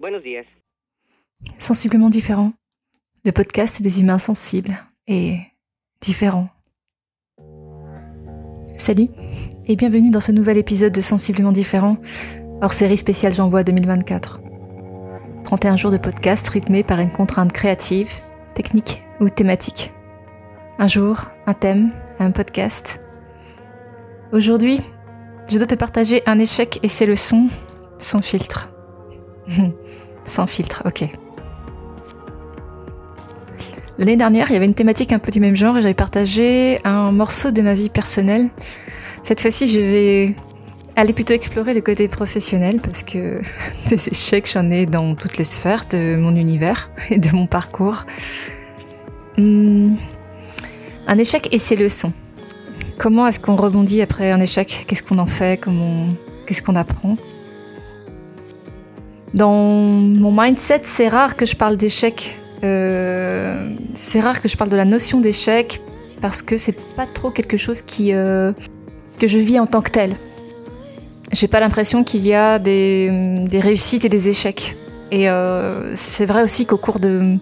Buenos días. Sensiblement différent. Le podcast des humains sensibles et différents. Salut et bienvenue dans ce nouvel épisode de Sensiblement différent, hors série spéciale J'envoie 2024. 31 jours de podcast rythmés par une contrainte créative, technique ou thématique. Un jour, un thème, un podcast. Aujourd'hui, je dois te partager un échec et ses leçons sans filtre. sans filtre, ok. L'année dernière, il y avait une thématique un peu du même genre et j'avais partagé un morceau de ma vie personnelle. Cette fois-ci, je vais aller plutôt explorer le côté professionnel parce que des échecs, j'en ai dans toutes les sphères de mon univers et de mon parcours. Hmm. Un échec et ses leçons. Comment est-ce qu'on rebondit après un échec? Qu'est-ce qu'on en fait? Qu'est-ce qu'on apprend? Dans mon mindset, c'est rare que je parle d'échec. Euh, c'est rare que je parle de la notion d'échec parce que c'est pas trop quelque chose qui euh, que je vis en tant que tel. J'ai pas l'impression qu'il y a des, des, réussites et des échecs. Et euh, c'est vrai aussi qu'au cours de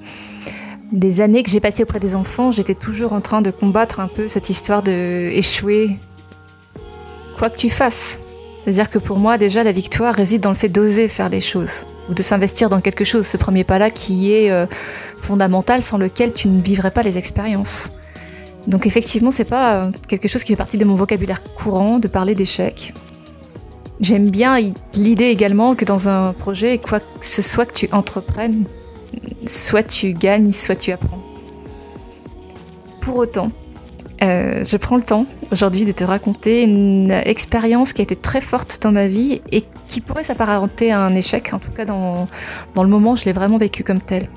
des années que j'ai passées auprès des enfants, j'étais toujours en train de combattre un peu cette histoire de échouer quoi que tu fasses. C'est-à-dire que pour moi, déjà, la victoire réside dans le fait d'oser faire les choses ou de s'investir dans quelque chose, ce premier pas-là qui est euh, fondamental, sans lequel tu ne vivrais pas les expériences. Donc effectivement, c'est pas euh, quelque chose qui fait partie de mon vocabulaire courant de parler d'échecs. J'aime bien l'idée également que dans un projet, quoi que ce soit que tu entreprennes, soit tu gagnes, soit tu apprends. Pour autant, euh, je prends le temps aujourd'hui de te raconter une expérience qui a été très forte dans ma vie et qui pourrait s'apparenter à un échec. En tout cas, dans, dans le moment, je l'ai vraiment vécu comme tel.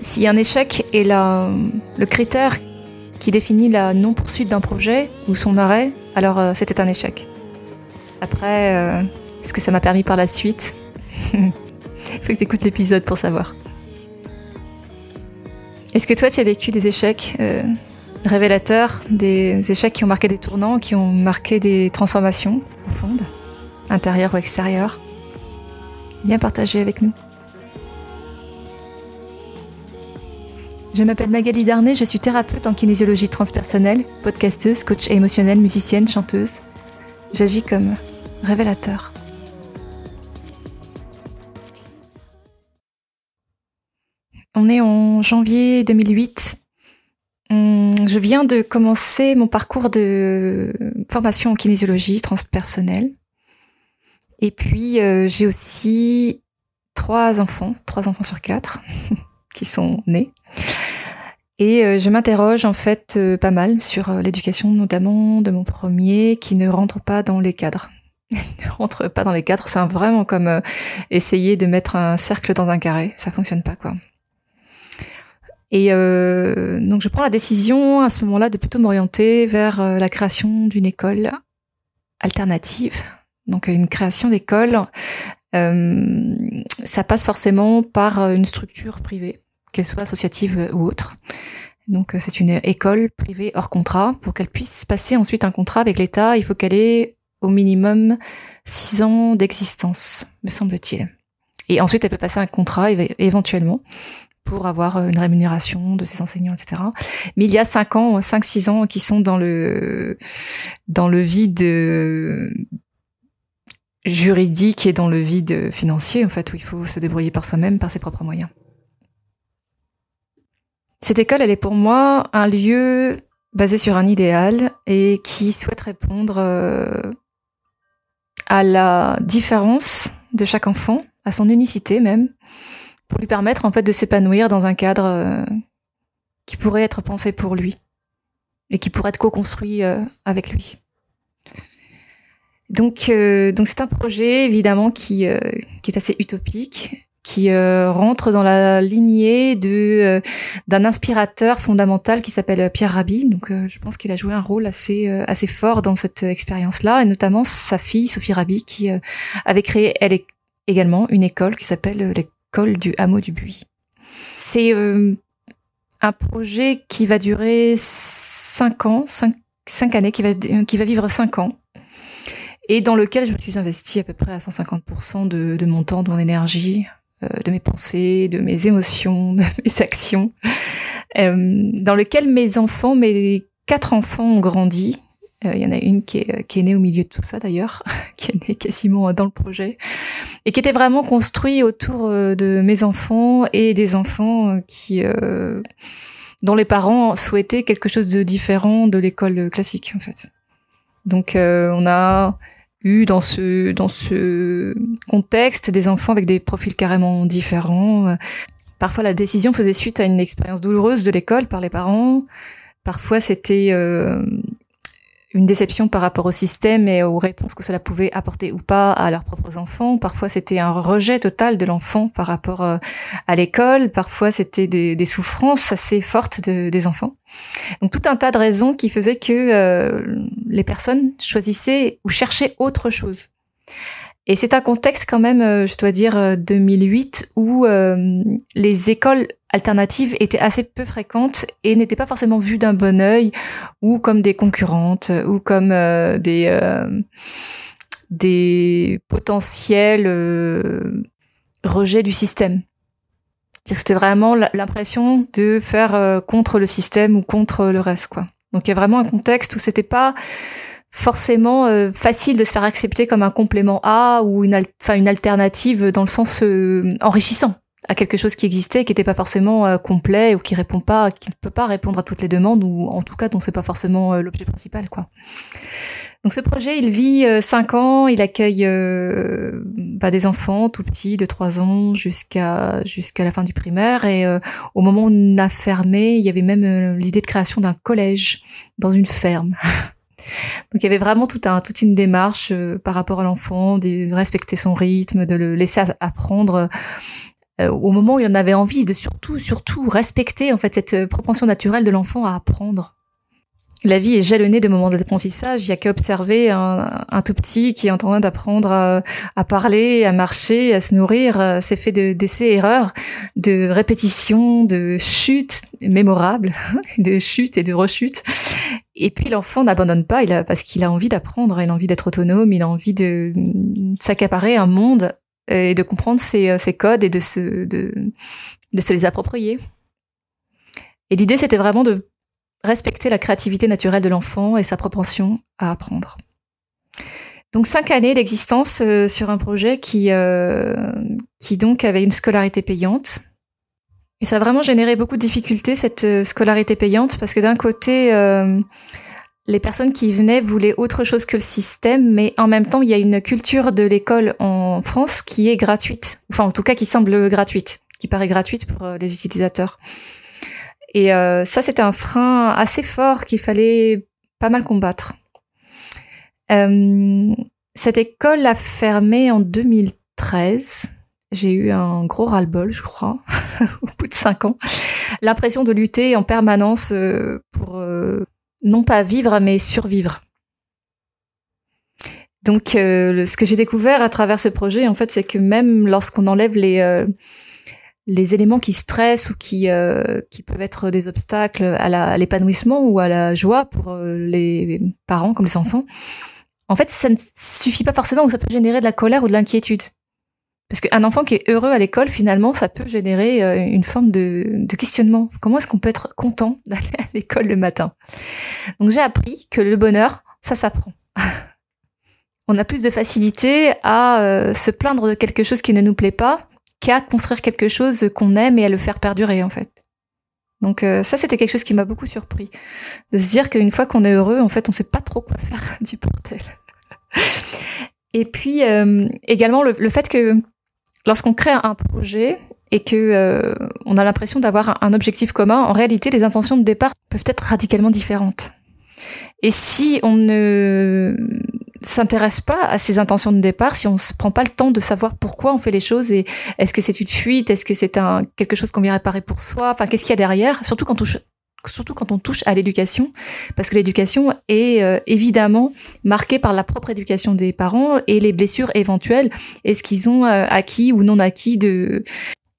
Si un échec est la, le critère qui définit la non-poursuite d'un projet ou son arrêt, alors euh, c'était un échec. Après, euh, est-ce que ça m'a permis par la suite? Il faut que tu écoutes l'épisode pour savoir. Est-ce que toi, tu as vécu des échecs euh, révélateurs, des échecs qui ont marqué des tournants, qui ont marqué des transformations profondes, intérieures ou extérieures? Viens partager avec nous. Je m'appelle Magali Darnay, je suis thérapeute en kinésiologie transpersonnelle, podcasteuse, coach émotionnelle, musicienne, chanteuse. J'agis comme révélateur. On est en janvier 2008. Hum, je viens de commencer mon parcours de formation en kinésiologie transpersonnelle. Et puis, euh, j'ai aussi trois enfants, trois enfants sur quatre, qui sont nés. Et euh, je m'interroge en fait euh, pas mal sur l'éducation, notamment de mon premier, qui ne rentre pas dans les cadres. ne rentre pas dans les cadres, c'est vraiment comme essayer de mettre un cercle dans un carré, ça fonctionne pas quoi. Et euh, donc je prends la décision à ce moment-là de plutôt m'orienter vers euh, la création d'une école alternative. Donc une création d'école, euh, ça passe forcément par une structure privée, qu'elle soit associative ou autre. Donc c'est une école privée hors contrat. Pour qu'elle puisse passer ensuite un contrat avec l'État, il faut qu'elle ait au minimum six ans d'existence, me semble-t-il. Et ensuite, elle peut passer un contrat éventuellement pour avoir euh, une rémunération de ses enseignants, etc. Mais il y a cinq ans, cinq, six ans qui sont dans le dans le vide euh, juridique et dans le vide financier, en fait, où il faut se débrouiller par soi-même, par ses propres moyens. Cette école, elle est pour moi un lieu basé sur un idéal et qui souhaite répondre euh, à la différence de chaque enfant, à son unicité même, pour lui permettre en fait de s'épanouir dans un cadre euh, qui pourrait être pensé pour lui et qui pourrait être co-construit euh, avec lui. Donc, euh, donc c'est un projet évidemment qui, qui est assez utopique, qui rentre dans la lignée de d'un inspirateur fondamental qui s'appelle Pierre Rabhi. Donc, je pense qu'il a joué un rôle assez assez fort dans cette expérience-là, et notamment sa fille Sophie Rabhi qui avait créé elle également une école qui s'appelle col du hameau du Buis. C'est euh, un projet qui va durer cinq ans, cinq, années, qui va, qui va vivre cinq ans. et dans lequel je me suis investie à peu près à 150% de, de mon temps, de mon énergie, euh, de mes pensées, de mes émotions, de mes actions, euh, dans lequel mes enfants, mes quatre enfants ont grandi. Il y en a une qui est, qui est née au milieu de tout ça d'ailleurs, qui est née quasiment dans le projet, et qui était vraiment construit autour de mes enfants et des enfants qui dont les parents souhaitaient quelque chose de différent de l'école classique en fait. Donc on a eu dans ce dans ce contexte des enfants avec des profils carrément différents. Parfois, la décision faisait suite à une expérience douloureuse de l'école par les parents. Parfois, c'était euh, une déception par rapport au système et aux réponses que cela pouvait apporter ou pas à leurs propres enfants. Parfois, c'était un rejet total de l'enfant par rapport euh, à l'école. Parfois, c'était des, souffrances assez fortes de, des enfants. Donc, tout un tas de raisons qui faisaient que euh, les personnes choisissaient ou cherchaient autre chose. Et c'est un contexte quand même, euh, je dois dire, 2008, où les écoles alternatives étaient assez peu fréquentes et n'étaient pas forcément vues d'un bon œil ou comme des concurrentes ou comme euh, des euh, potentiels euh, rejets du système. C'était vraiment l'impression de faire contre le système ou contre le reste. Donc il y a vraiment un contexte où c'était pas forcément facile de se faire accepter comme un complément A ou une, enfin une alternative dans le sens enrichissant à quelque chose qui existait, qui n'était pas forcément euh, complet ou qui répond pas, qui ne peut pas répondre à toutes les demandes ou en tout cas dont c'est pas forcément euh, l'objet principal, quoi. Donc ce projet, il vit euh, cinq ans, il accueille bah, des enfants tout petits, de trois ans jusqu'à jusqu'à la fin du primaire. Et au moment où on a fermé, il y avait même l'idée de création d'un collège dans une ferme. Donc il y avait vraiment toute une démarche par rapport à l'enfant, de respecter son rythme, de le laisser apprendre euh, au moment où il en avait envie, de surtout, surtout respecter en fait cette euh, propension naturelle de l'enfant à apprendre. La vie est jalonnée de moments d'apprentissage. Il y a qu'à observer un, tout petit qui est en train d'apprendre à, parler, à marcher, à se nourrir. Euh, c'est fait de d'essais erreurs, de répétitions, de chutes mémorables, de chutes et de rechutes. Et puis l'enfant n'abandonne pas, parce qu'il a envie d'apprendre, il a envie d'être autonome, il a envie de s'accaparer un monde et de comprendre ces, euh, codes et de se les approprier. Et l'idée, c'était vraiment de respecter la créativité naturelle de l'enfant et sa propension à apprendre. Donc cinq années d'existence euh, sur un projet qui, euh, qui donc avait une scolarité payante. Et ça a vraiment généré beaucoup de difficultés, cette euh, scolarité payante, parce que d'un côté, les personnes qui venaient voulaient autre chose que le système, mais en même temps, il y a une culture de l'école en France qui est gratuite, enfin en tout cas qui semble gratuite, qui paraît gratuite pour les utilisateurs. Et euh, ça, c'était un frein assez fort qu'il fallait pas mal combattre. Euh, cette école a fermé en 2013. J'ai eu un gros ras-le-bol, je crois, au bout de cinq ans. L'impression de lutter en permanence pour non pas vivre, mais survivre. Donc, euh, ce que j'ai découvert à travers ce projet, en fait, c'est que même lorsqu'on enlève les euh, les éléments qui stressent ou qui euh, qui peuvent être des obstacles à l'épanouissement ou à la joie pour les parents comme les enfants, en fait, ça ne suffit pas forcément ou ça peut générer de la colère ou de l'inquiétude. Parce qu'un enfant qui est heureux à l'école, finalement, ça peut générer euh, une forme de, questionnement. Comment est-ce qu'on peut être content d'aller à l'école le matin? Donc j'ai appris que le bonheur, ça s'apprend. On a plus de facilité à euh, se plaindre de quelque chose qui ne nous plaît pas qu'à construire quelque chose qu'on aime et à le faire perdurer, en fait. Donc euh, ça, c'était quelque chose qui m'a beaucoup surpris. De se dire qu'une fois qu'on est heureux, en fait, on sait pas trop quoi faire du portel. Et puis également le, fait que lorsqu'on crée un projet et que euh, on a l'impression d'avoir un, objectif commun, en réalité, les intentions de départ peuvent être radicalement différentes. Et si on ne s'intéresse pas à ces intentions de départ, si on ne prend pas le temps de savoir pourquoi on fait les choses et est-ce que c'est une fuite, est-ce que c'est un quelque chose qu'on vient réparer pour soi, enfin qu'est-ce qu'il y a derrière, surtout quand on surtout quand on touche à l'éducation, parce que l'éducation est euh, évidemment marquée par la propre éducation des parents et les blessures éventuelles et ce qu'ils ont euh, acquis ou non acquis de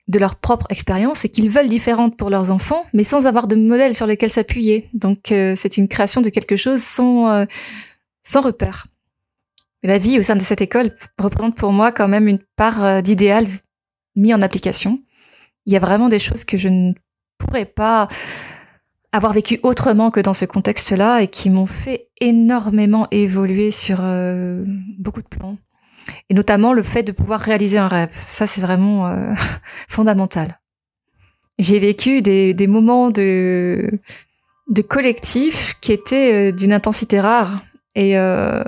de leur propre expérience et qu'ils veulent différentes pour leurs enfants, mais sans avoir de modèle sur lequel s'appuyer. Donc euh, c'est une création de quelque chose sans sans repère. La vie au sein de cette école représente pour moi quand même une part d'idéal mis en application. Il y a vraiment des choses que je ne pourrais pas avoir vécu autrement que dans ce contexte-là et qui m'ont fait énormément évoluer sur beaucoup de plans et notamment le fait de pouvoir réaliser un rêve. Ça, c'est vraiment euh, fondamental. J'ai vécu des, moments de, collectif qui étaient euh, d'une intensité rare et euh,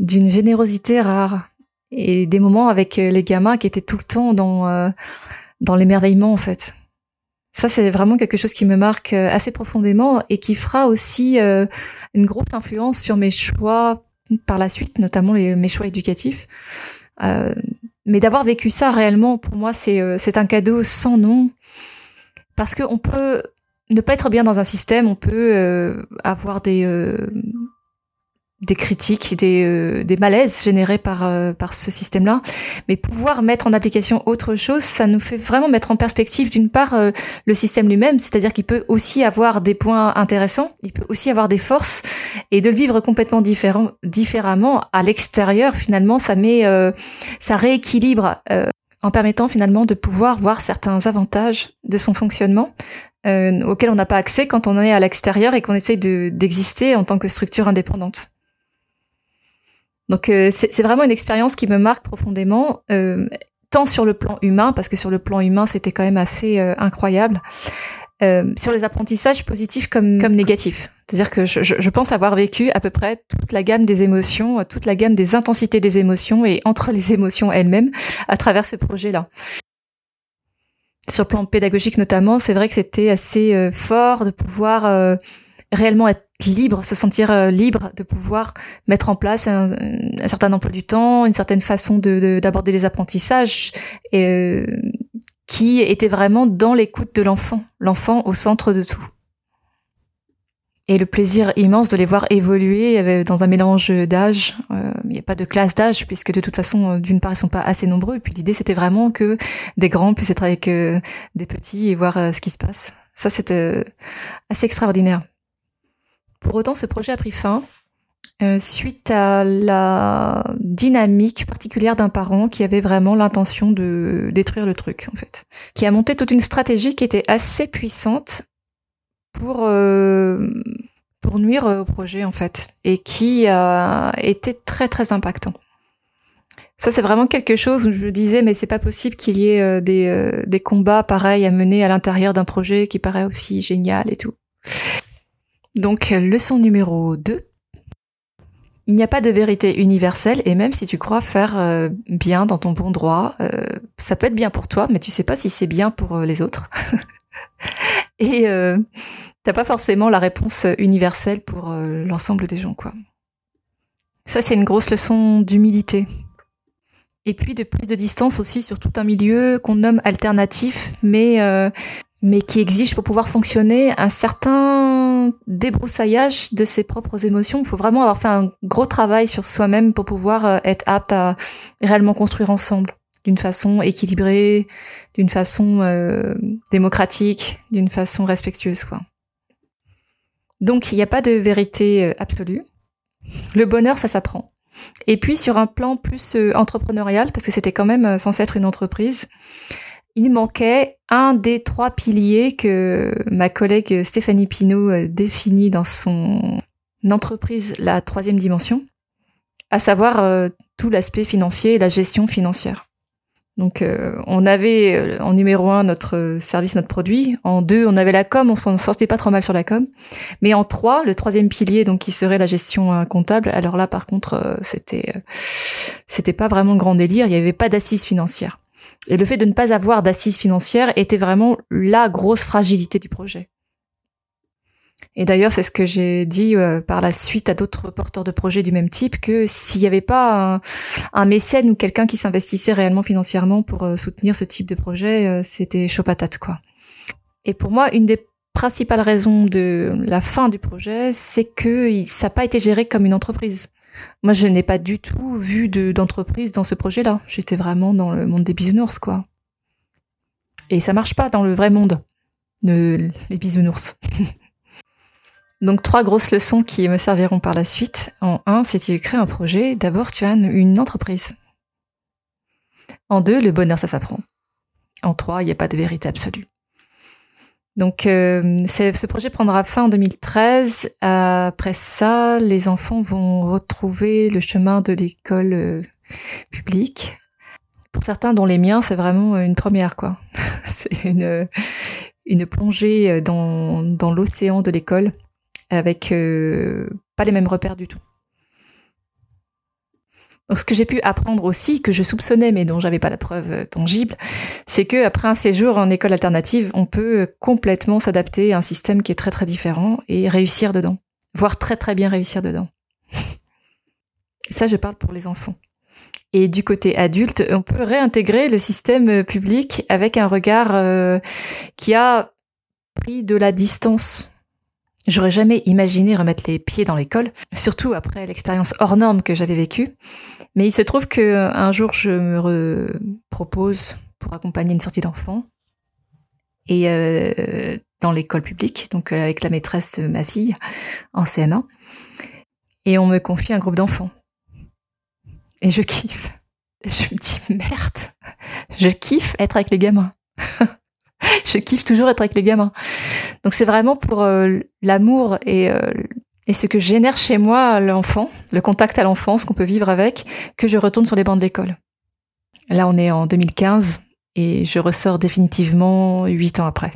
d'une générosité rare. Et des moments avec les gamins qui étaient tout le temps dans, dans l'émerveillement, en fait. Ça, c'est vraiment quelque chose qui me marque assez profondément et qui fera aussi une grosse influence sur mes choix par la suite, notamment les, mes choix éducatifs. Euh, mais d'avoir vécu ça réellement, pour moi, c'est euh, c'est un cadeau sans nom. Parce qu'on peut ne pas être bien dans un système, on peut euh, avoir des, des critiques, des, euh, des malaises générés par, euh, par ce système-là. Mais pouvoir mettre en application autre chose, ça nous fait vraiment mettre en perspective, d'une part, euh, le système lui-même, c'est-à-dire qu'il peut aussi avoir des points intéressants, il peut aussi avoir des forces, et de le vivre complètement différemment à l'extérieur, finalement, ça met, ça rééquilibre en permettant finalement de pouvoir voir certains avantages de son fonctionnement auxquels on n'a pas accès quand on est à l'extérieur et qu'on essaye d'exister en tant que structure indépendante. Donc euh, c'est vraiment une expérience qui me marque profondément, euh, tant sur le plan humain, parce que sur le plan humain c'était quand même assez euh, incroyable, sur les apprentissages positifs comme, comme négatifs. C'est-à-dire que je, je, pense avoir vécu à peu près toute la gamme des émotions, toute la gamme des intensités des émotions et entre les émotions elles-mêmes à travers ce projet-là. Sur le plan pédagogique notamment, c'est vrai que c'était assez fort de pouvoir réellement être libre, se sentir euh, libre de pouvoir mettre en place un, certain emploi du temps, une certaine façon de d'aborder les apprentissages, et, euh, qui était vraiment dans l'écoute de l'enfant, l'enfant au centre de tout. Et le plaisir immense de les voir évoluer euh, dans un mélange d'âge. Il n'y a pas de classe d'âge, puisque de toute façon, d'une part, ils sont pas assez nombreux. Et puis l'idée, c'était vraiment que des grands puissent être avec des petits et voir ce qui se passe. Ça, c'était assez extraordinaire. Pour autant, ce projet a pris fin euh, suite à la dynamique particulière d'un parent qui avait vraiment l'intention de détruire le truc, en fait. Qui a monté toute une stratégie qui était assez puissante pour, euh, nuire au projet, en fait, et qui a été très, très impactant. Ça, c'est vraiment quelque chose où je disais, mais c'est pas possible qu'il y ait euh, des combats pareils à mener à l'intérieur d'un projet qui paraît aussi génial et tout. Donc, leçon numéro 2. Il n'y a pas de vérité universelle et même si tu crois faire euh, bien dans ton bon droit, euh, ça peut être bien pour toi, mais tu sais pas si c'est bien pour euh, les autres. et t'as pas forcément la réponse universelle pour l'ensemble des gens, quoi. Ça, c'est une grosse leçon d'humilité. Et puis de prise de distance aussi sur tout un milieu qu'on nomme alternatif, mais mais qui exige pour pouvoir fonctionner un certain débroussaillage de ses propres émotions. Il faut vraiment avoir fait un gros travail sur soi-même pour pouvoir euh, être apte à réellement construire ensemble d'une façon équilibrée, d'une façon euh, démocratique, d'une façon respectueuse. Quoi. Donc il n'y a pas de vérité euh, absolue. Le bonheur, ça s'apprend. Et puis sur un plan plus entrepreneurial, parce que c'était quand même censé être une entreprise, il manquait un des trois piliers que ma collègue Stéphanie Pinault euh, définit dans son entreprise La troisième dimension, à savoir euh, tout l'aspect financier et la gestion financière. Donc euh, on avait en numéro un notre service, notre produit. En deux, on avait la com, on s'en sortait pas trop mal sur la com. Mais en trois, le troisième pilier, donc qui serait la gestion comptable. Alors là, par contre, c'était c'était pas vraiment le grand délire. Il n'y avait pas d'assises financières. Et le fait de ne pas avoir d'assises financières était vraiment la grosse fragilité du projet. Et d'ailleurs, c'est ce que j'ai dit euh, par la suite à d'autres porteurs de projets du même type, que s'il n'y avait pas un, mécène ou quelqu'un qui s'investissait réellement financièrement pour euh, soutenir ce type de projet, euh, c'était chaud patate, quoi. Et pour moi, une des principales raisons de la fin du projet, c'est que ça n'a pas été géré comme une entreprise. Moi, je n'ai pas du tout vu d'entreprise dans ce projet-là. J'étais vraiment dans le monde des bisounours, quoi. Et ça marche pas dans le vrai monde, de, les bisounours. Donc trois grosses leçons qui me serviront par la suite. En un, si tu crées un projet, d'abord tu as une entreprise. En deux, le bonheur, ça s'apprend. En trois, il n'y a pas de vérité absolue. Donc euh, ce projet prendra fin en 2013. Après ça, les enfants vont retrouver le chemin de l'école euh, publique. Pour certains, dont les miens, c'est vraiment une première, c'est une, une plongée dans, l'océan de l'école avec euh, pas les mêmes repères du tout. Ce que j'ai pu apprendre aussi, que je soupçonnais mais dont j'avais pas la preuve tangible, c'est que après un séjour en école alternative, on peut complètement s'adapter à un système qui est très très différent et réussir dedans, voire très très bien réussir dedans. Ça, je parle pour les enfants. Et du côté adulte, on peut réintégrer le système public avec un regard euh, qui a pris de la distance J'aurais jamais imaginé remettre les pieds dans l'école, surtout après l'expérience hors norme que j'avais vécue. Mais il se trouve que un jour, je me propose pour accompagner une sortie d'enfant et euh, dans l'école publique, donc euh, avec la maîtresse de ma fille en CM1, et on me confie un groupe d'enfants. Et je kiffe. Je me dis merde, je kiffe être avec les gamins. je kiffe toujours être avec les gamins. Donc c'est vraiment pour euh, l'amour et, euh, et ce que génère chez moi l'enfant, le contact à l'enfance qu'on peut vivre avec, que je retourne sur les bancs de l'école. Là, on est en 2015 et je ressors définitivement huit ans après.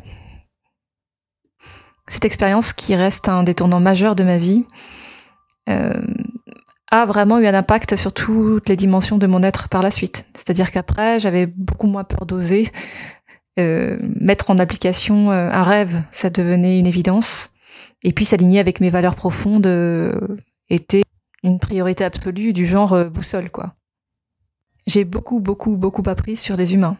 Cette expérience qui reste un détournant majeur de ma vie euh, a vraiment eu un impact sur toutes les dimensions de mon être par la suite. C'est-à-dire qu'après, j'avais beaucoup moins peur d'oser, euh, mettre en application euh, un rêve, ça devenait une évidence. Et puis s'aligner avec mes valeurs profondes euh, était une priorité absolue du genre boussole, quoi. J'ai beaucoup, beaucoup, beaucoup appris sur les humains.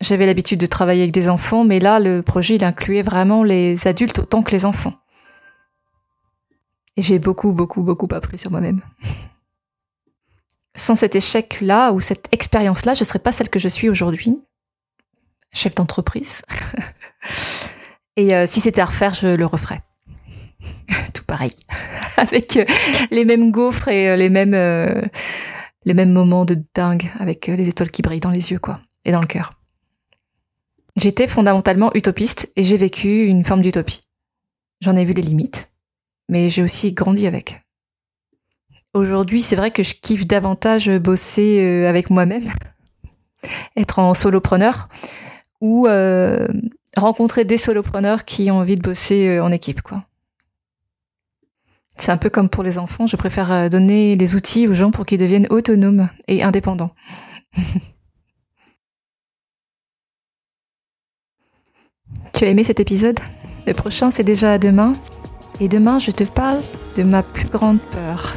J'avais l'habitude de travailler avec des enfants, mais là, le projet, il incluait vraiment les adultes autant que les enfants. Et j'ai beaucoup, beaucoup, beaucoup appris sur moi-même. Sans cet échec-là ou cette expérience-là, je ne serais pas celle que je suis aujourd'hui chef d'entreprise. Et euh, si c'était à refaire, je le referais. Tout pareil. avec euh, les mêmes gaufres et euh, les mêmes, moments de dingue, avec les étoiles qui brillent dans les yeux, quoi, et dans le cœur. J'étais fondamentalement utopiste et j'ai vécu une forme d'utopie. J'en ai vu les limites, mais j'ai aussi grandi avec. Aujourd'hui, c'est vrai que je kiffe davantage bosser avec moi-même, être en solopreneur, ou euh, rencontrer des solopreneurs qui ont envie de bosser euh, en équipe, quoi. C'est un peu comme pour les enfants, je préfère euh, donner les outils aux gens pour qu'ils deviennent autonomes et indépendants. tu as aimé cet épisode? Le prochain, c'est déjà demain. Et demain, je te parle de ma plus grande peur.